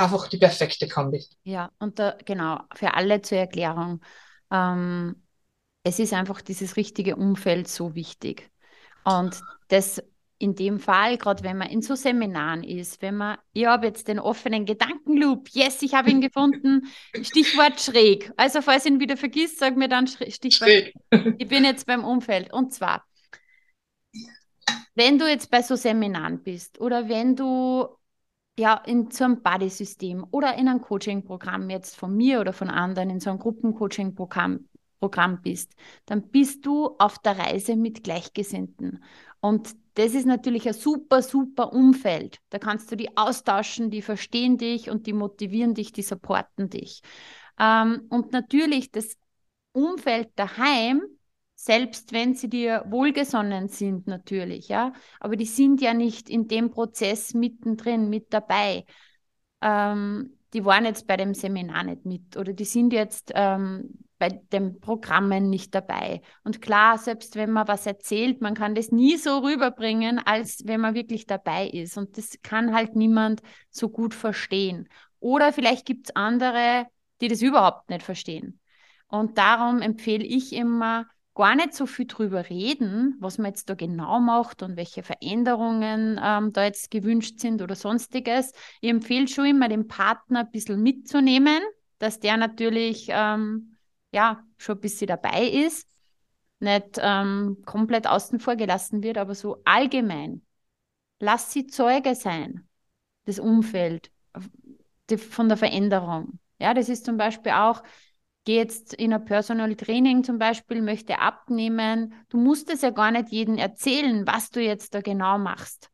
einfach die perfekte Kombi.
Ja, und da, genau, für alle zur Erklärung. Ähm, es ist einfach dieses richtige Umfeld so wichtig. Und das in dem Fall, gerade wenn man in so Seminaren ist, wenn man, ich habe jetzt den offenen Gedankenloop, yes, ich habe ihn gefunden, Stichwort schräg. Also falls ich ihn wieder vergisst, sag mir dann Stichwort schräg. Ich bin jetzt beim Umfeld. Und zwar, wenn du jetzt bei so Seminaren bist oder wenn du ja, in so einem Buddy-System oder in einem Coaching-Programm jetzt von mir oder von anderen, in so einem Gruppencoaching-Programm Programm bist, dann bist du auf der Reise mit Gleichgesinnten. Und das ist natürlich ein super, super Umfeld. Da kannst du die austauschen, die verstehen dich und die motivieren dich, die supporten dich. Ähm, und natürlich das Umfeld daheim, selbst wenn sie dir wohlgesonnen sind, natürlich, ja, aber die sind ja nicht in dem Prozess mittendrin, mit dabei. Ähm, die waren jetzt bei dem Seminar nicht mit oder die sind jetzt ähm, bei den Programmen nicht dabei. Und klar, selbst wenn man was erzählt, man kann das nie so rüberbringen, als wenn man wirklich dabei ist. Und das kann halt niemand so gut verstehen. Oder vielleicht gibt es andere, die das überhaupt nicht verstehen. Und darum empfehle ich immer, gar nicht so viel drüber reden, was man jetzt da genau macht und welche Veränderungen ähm, da jetzt gewünscht sind oder sonstiges. Ich empfehle schon immer, den Partner ein bisschen mitzunehmen, dass der natürlich ähm, ja schon ein bisschen dabei ist, nicht ähm, komplett außen vor gelassen wird, aber so allgemein. Lass sie Zeuge sein, das Umfeld die, von der Veränderung. Ja, das ist zum Beispiel auch, gehe jetzt in ein Personal Training zum Beispiel, möchte abnehmen. Du musst es ja gar nicht jedem erzählen, was du jetzt da genau machst,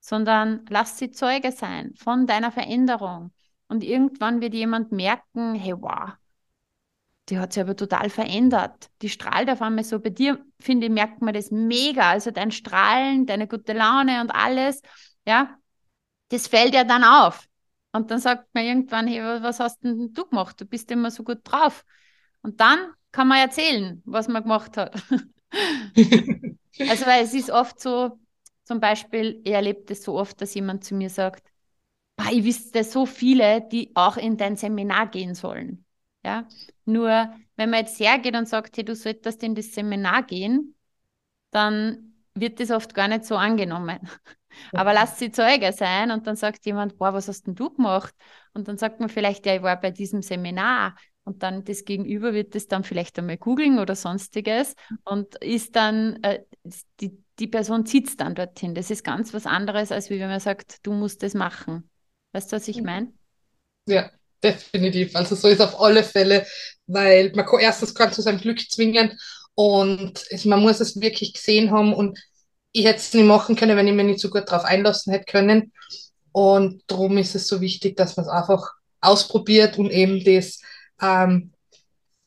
sondern lass sie Zeuge sein von deiner Veränderung. Und irgendwann wird jemand merken, hey, wow, die hat sich aber total verändert. Die strahlt auf einmal so. Bei dir, finde ich, merkt man das mega. Also dein Strahlen, deine gute Laune und alles, ja, das fällt ja dann auf. Und dann sagt man irgendwann, hey, was hast denn du gemacht? Du bist immer so gut drauf. Und dann kann man erzählen, was man gemacht hat. also, weil es ist oft so, zum Beispiel, ich erlebe das so oft, dass jemand zu mir sagt, ich wüsste so viele, die auch in dein Seminar gehen sollen. Ja, nur wenn man jetzt hergeht und sagt, hey, du solltest in das Seminar gehen, dann wird das oft gar nicht so angenommen. Aber lass sie Zeuge sein und dann sagt jemand, boah, was hast denn du gemacht? Und dann sagt man vielleicht, ja, ich war bei diesem Seminar. Und dann das Gegenüber wird das dann vielleicht einmal googeln oder sonstiges und ist dann, äh, die, die Person zieht dann dorthin. Das ist ganz was anderes, als wie wenn man sagt, du musst das machen. Weißt du, was ich meine?
Ja, definitiv. Also so ist auf alle Fälle, weil man kann erstens kann zu seinem Glück zwingen und es, man muss es wirklich gesehen haben und ich hätte es nicht machen können, wenn ich mir nicht so gut darauf einlassen hätte können. Und darum ist es so wichtig, dass man es einfach ausprobiert und eben das, ähm,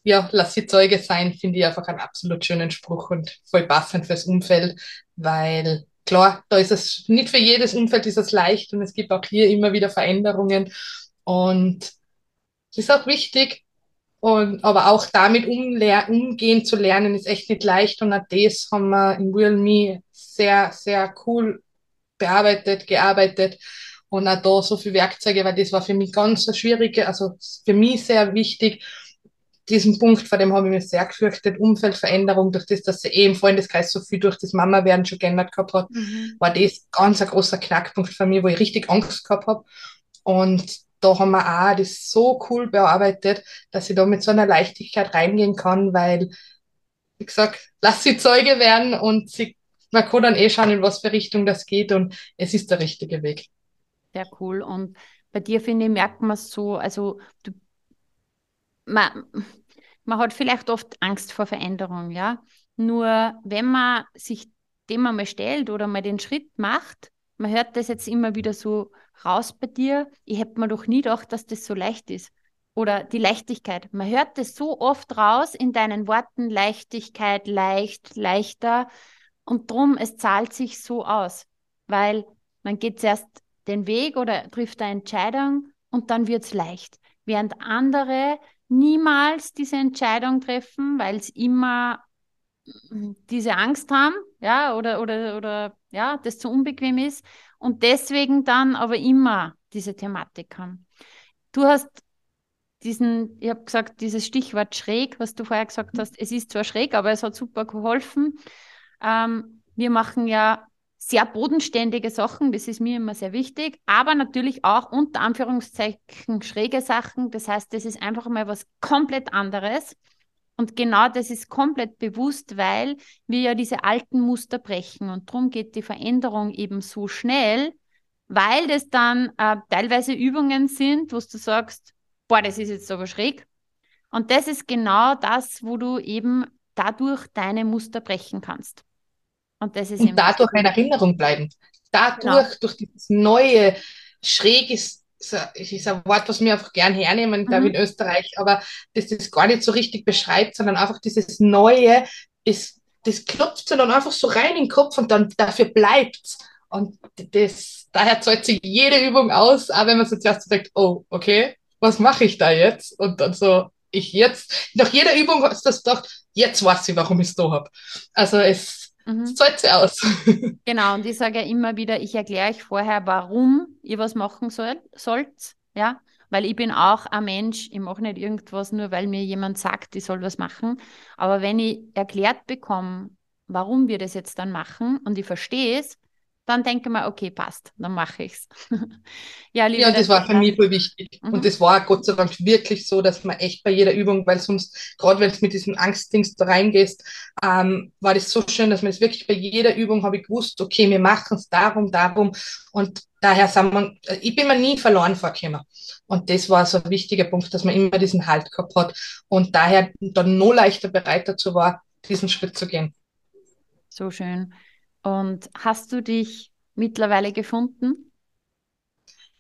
ja, lass die Zeuge sein, finde ich einfach einen absolut schönen Spruch und voll passend fürs Umfeld, weil klar, da ist es nicht für jedes Umfeld ist es leicht und es gibt auch hier immer wieder Veränderungen und es ist auch wichtig, und, aber auch damit umgehen zu lernen, ist echt nicht leicht. Und auch das haben wir in Real Me sehr, sehr cool bearbeitet, gearbeitet. Und auch da so viele Werkzeuge, weil das war für mich ganz eine schwierige, also für mich sehr wichtig. Diesen Punkt, vor dem habe ich mich sehr gefürchtet, Umfeldveränderung, durch das, dass sie eh im Freundeskreis so viel durch das Mama-Werden schon geändert gehabt hat, mhm. war das ganz ein großer Knackpunkt für mich, wo ich richtig Angst gehabt habe. Und da haben wir auch das so cool bearbeitet, dass ich da mit so einer Leichtigkeit reingehen kann, weil, wie gesagt, lass sie Zeuge werden und sie, man kann dann eh schauen, in was für Richtung das geht und es ist der richtige Weg.
Sehr cool. Und bei dir, finde ich, merkt man es so, also du, man, man hat vielleicht oft Angst vor Veränderung, ja. Nur wenn man sich dem einmal stellt oder mal den Schritt macht, man hört das jetzt immer wieder so raus bei dir. Ich hätte mir doch nie gedacht, dass das so leicht ist. Oder die Leichtigkeit. Man hört das so oft raus in deinen Worten. Leichtigkeit, leicht, leichter. Und drum, es zahlt sich so aus. Weil man geht zuerst den Weg oder trifft eine Entscheidung und dann wird es leicht. Während andere niemals diese Entscheidung treffen, weil es immer diese Angst haben, ja, oder, oder, oder ja, das zu unbequem ist und deswegen dann aber immer diese Thematik haben. Du hast diesen, ich habe gesagt, dieses Stichwort schräg, was du vorher gesagt hast, es ist zwar schräg, aber es hat super geholfen. Ähm, wir machen ja sehr bodenständige Sachen, das ist mir immer sehr wichtig, aber natürlich auch unter Anführungszeichen schräge Sachen. Das heißt, das ist einfach mal was komplett anderes. Und genau das ist komplett bewusst, weil wir ja diese alten Muster brechen. Und darum geht die Veränderung eben so schnell, weil das dann äh, teilweise Übungen sind, wo du sagst, boah, das ist jetzt aber schräg. Und das ist genau das, wo du eben dadurch deine Muster brechen kannst.
Und das ist und dadurch in Erinnerung bleiben. Dadurch, genau. durch dieses neue, schräg ist, ist ein Wort, was wir einfach gern hernehmen, mhm. glaube in Österreich, aber das das gar nicht so richtig beschreibt, sondern einfach dieses Neue, ist, das klopft dann einfach so rein in den Kopf und dann dafür bleibt's. Und das, daher zahlt sich jede Übung aus, auch wenn man so zuerst sagt, oh, okay, was mache ich da jetzt? Und dann so, ich jetzt, nach jeder Übung hast du das gedacht, jetzt weiß ich, warum ich es da habe. Also es, mhm. zahlt sich aus.
Genau, und ich sage ja immer wieder, ich erkläre euch vorher, warum ihr was machen soll, sollt, ja, weil ich bin auch ein Mensch, ich mache nicht irgendwas nur, weil mir jemand sagt, ich soll was machen, aber wenn ich erklärt bekomme, warum wir das jetzt dann machen und ich verstehe es, dann denke ich mir, okay, passt, dann mache ich es.
ja, ja, das war für mich voll wichtig. Mhm. Und das war Gott sei Dank wirklich so, dass man echt bei jeder Übung, weil sonst, gerade wenn du mit diesem Angstdings da reingehst, ähm, war das so schön, dass man es wirklich bei jeder Übung habe ich gewusst, okay, wir machen es darum, darum. Und daher sind wir, ich bin mir nie verloren vorgekommen. Und das war so ein wichtiger Punkt, dass man immer diesen Halt gehabt hat und daher dann noch leichter bereit dazu war, diesen Schritt zu gehen.
So schön. Und hast du dich mittlerweile gefunden?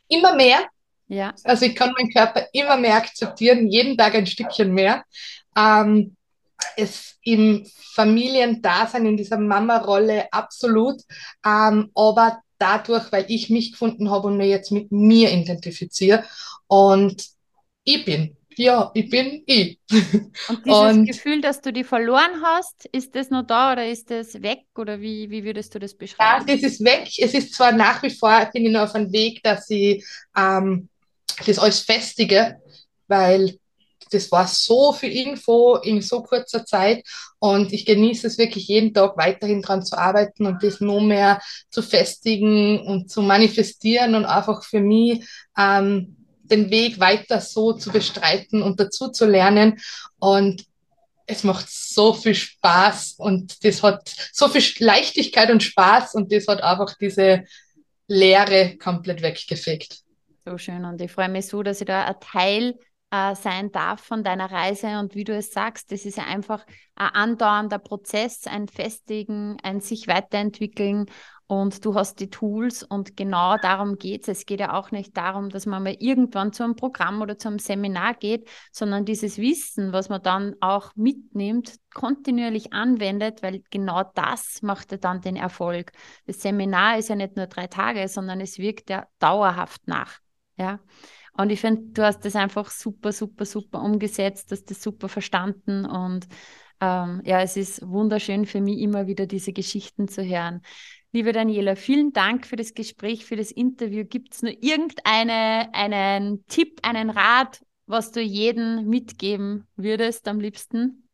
Immer mehr. Ja. Also ich kann meinen Körper immer mehr akzeptieren, jeden Tag ein Stückchen mehr. Ähm, es im Familiendasein, in dieser Mama-Rolle absolut. Ähm, aber dadurch, weil ich mich gefunden habe und mir jetzt mit mir identifiziere. Und ich bin ja, ich bin ich.
Und dieses und, Gefühl, dass du die verloren hast, ist das noch da oder ist das weg oder wie, wie würdest du das beschreiben?
Ja, das ist weg. Es ist zwar nach wie vor, bin ich noch auf einem Weg, dass ich ähm, das alles festige, weil das war so viel Info in so kurzer Zeit und ich genieße es wirklich jeden Tag weiterhin dran zu arbeiten und das noch mehr zu festigen und zu manifestieren und einfach für mich ähm, den Weg weiter so zu bestreiten und dazu zu lernen. Und es macht so viel Spaß und das hat so viel Leichtigkeit und Spaß und das hat einfach diese Leere komplett weggefegt.
So schön und ich freue mich so, dass ich da ein Teil äh, sein darf von deiner Reise und wie du es sagst, das ist ja einfach ein andauernder Prozess, ein Festigen, ein sich weiterentwickeln und du hast die Tools und genau darum geht es. Es geht ja auch nicht darum, dass man mal irgendwann zu einem Programm oder zu einem Seminar geht, sondern dieses Wissen, was man dann auch mitnimmt, kontinuierlich anwendet, weil genau das macht ja dann den Erfolg. Das Seminar ist ja nicht nur drei Tage, sondern es wirkt ja dauerhaft nach. Ja. Und ich finde, du hast das einfach super, super, super umgesetzt, hast das super verstanden und ähm, ja, es ist wunderschön für mich immer wieder diese Geschichten zu hören. Liebe Daniela, vielen Dank für das Gespräch, für das Interview. Gibt es nur irgendeinen Tipp, einen Rat, was du jedem mitgeben würdest am liebsten?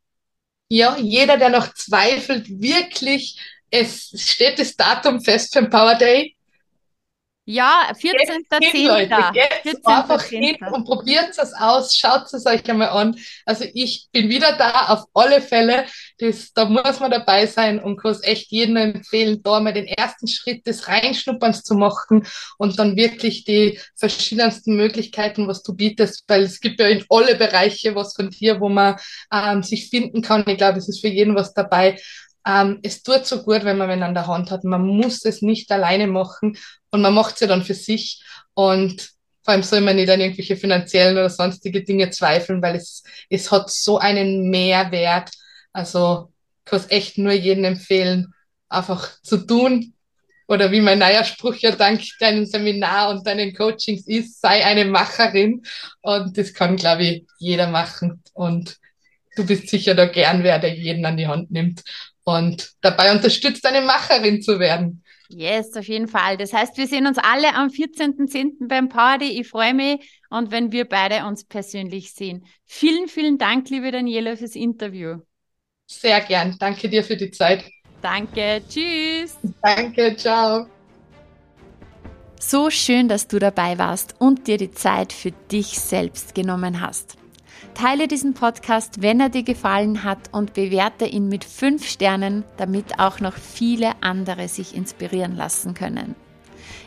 Ja, jeder, der noch zweifelt, wirklich, es steht das Datum fest für den Power Day.
Ja, 14.10. Leute,
jetzt einfach hin und probiert es aus, schaut es euch einmal an. Also ich bin wieder da, auf alle Fälle. Das, da muss man dabei sein und kann es echt jedem empfehlen, da mal den ersten Schritt des Reinschnupperns zu machen und dann wirklich die verschiedensten Möglichkeiten, was du bietest, weil es gibt ja in alle Bereiche was von dir, wo man ähm, sich finden kann. Ich glaube, es ist für jeden was dabei. Ähm, es tut so gut, wenn man wen an der Hand hat. Man muss es nicht alleine machen und man macht es ja dann für sich. Und vor allem soll man nicht an irgendwelche finanziellen oder sonstige Dinge zweifeln, weil es, es hat so einen Mehrwert. Also kann es echt nur jedem empfehlen, einfach zu tun. Oder wie mein neuer Spruch ja dank deinem Seminar und deinen Coachings ist, sei eine Macherin. Und das kann, glaube ich, jeder machen. Und du bist sicher da gern wer, der jeden an die Hand nimmt und dabei unterstützt, eine Macherin zu werden.
Yes, auf jeden Fall. Das heißt, wir sehen uns alle am 14.10. beim Party. Ich freue mich und wenn wir beide uns persönlich sehen. Vielen, vielen Dank, liebe Daniela, fürs Interview.
Sehr gern. Danke dir für die Zeit.
Danke. Tschüss.
Danke. Ciao.
So schön, dass du dabei warst und dir die Zeit für dich selbst genommen hast. Teile diesen Podcast, wenn er dir gefallen hat und bewerte ihn mit fünf Sternen, damit auch noch viele andere sich inspirieren lassen können.